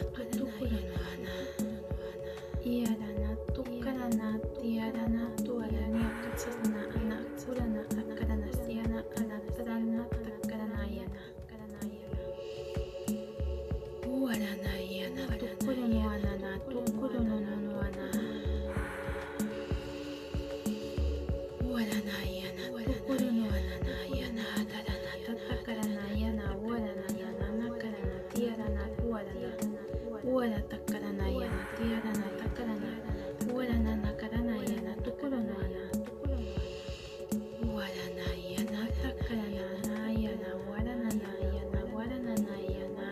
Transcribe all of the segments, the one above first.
どこだな嫌だなどっからな嫌だなドアやねカツななコラなあからなしやなあなただなたからなやな終わらないやなどころの穴などころのののな終わらないやなどころの穴なやなただなただからなやな終わらないやななからなてやらな。Uera takarana yana tiarana takarana. Uera nana karana yana tukurana yana. Uerana yana takarana yana. Uerana yana uerana yana.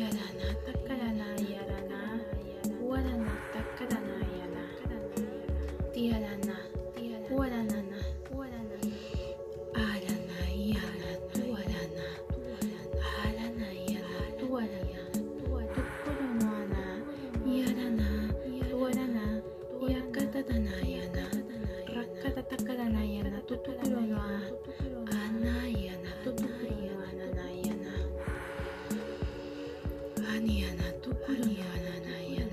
Yarana takarana yarana. Uerana takarana yana. Tiarana. たからなんやな。とところがないやな。とところないやな。あにやな。ところがないやな。いやな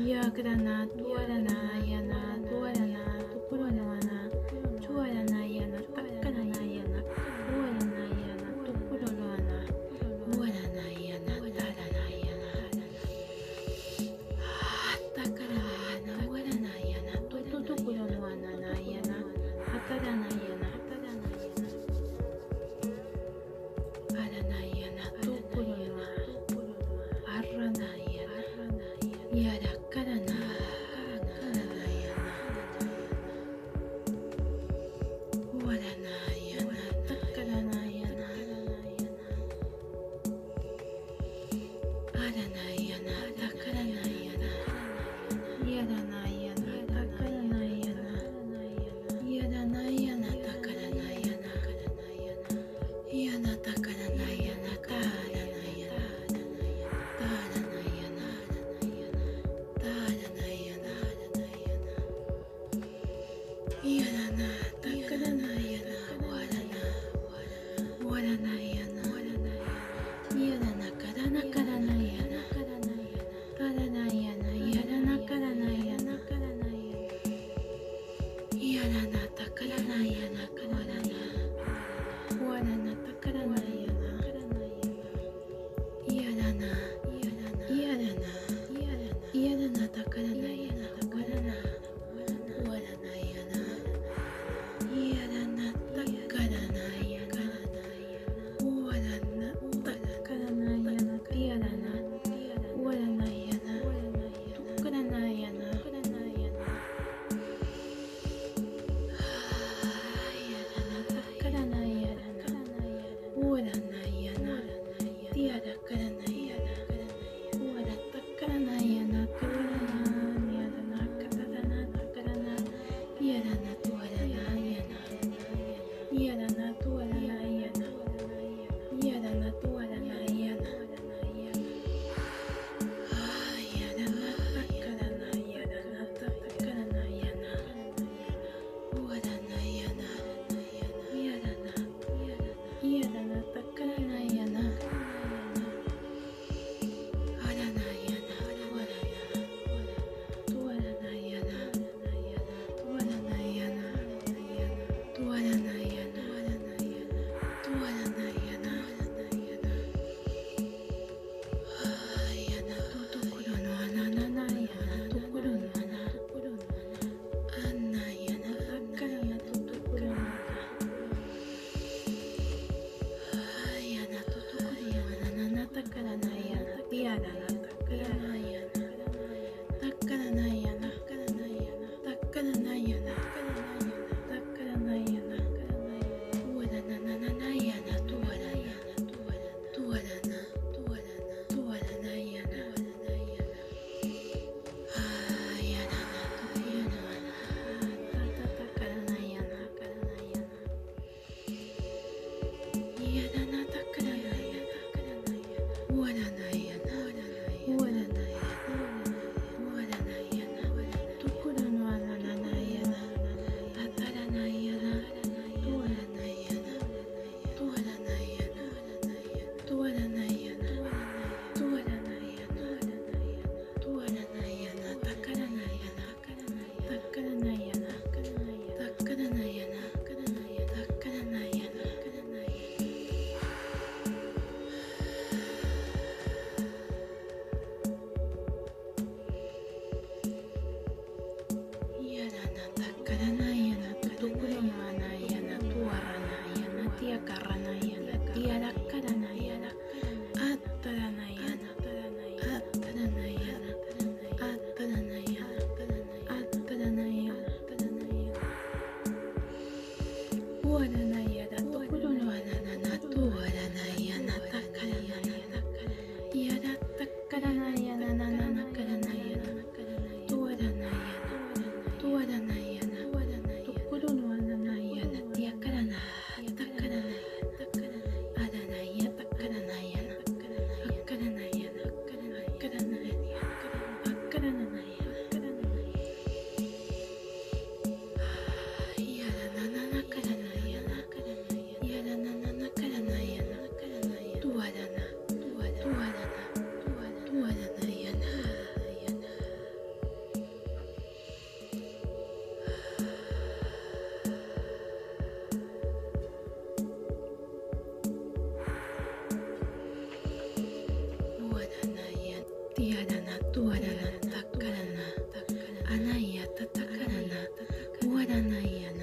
嫌だなとやらない。Buona notte. Eh, Yeah, that one another. なやたたからな終わらないやな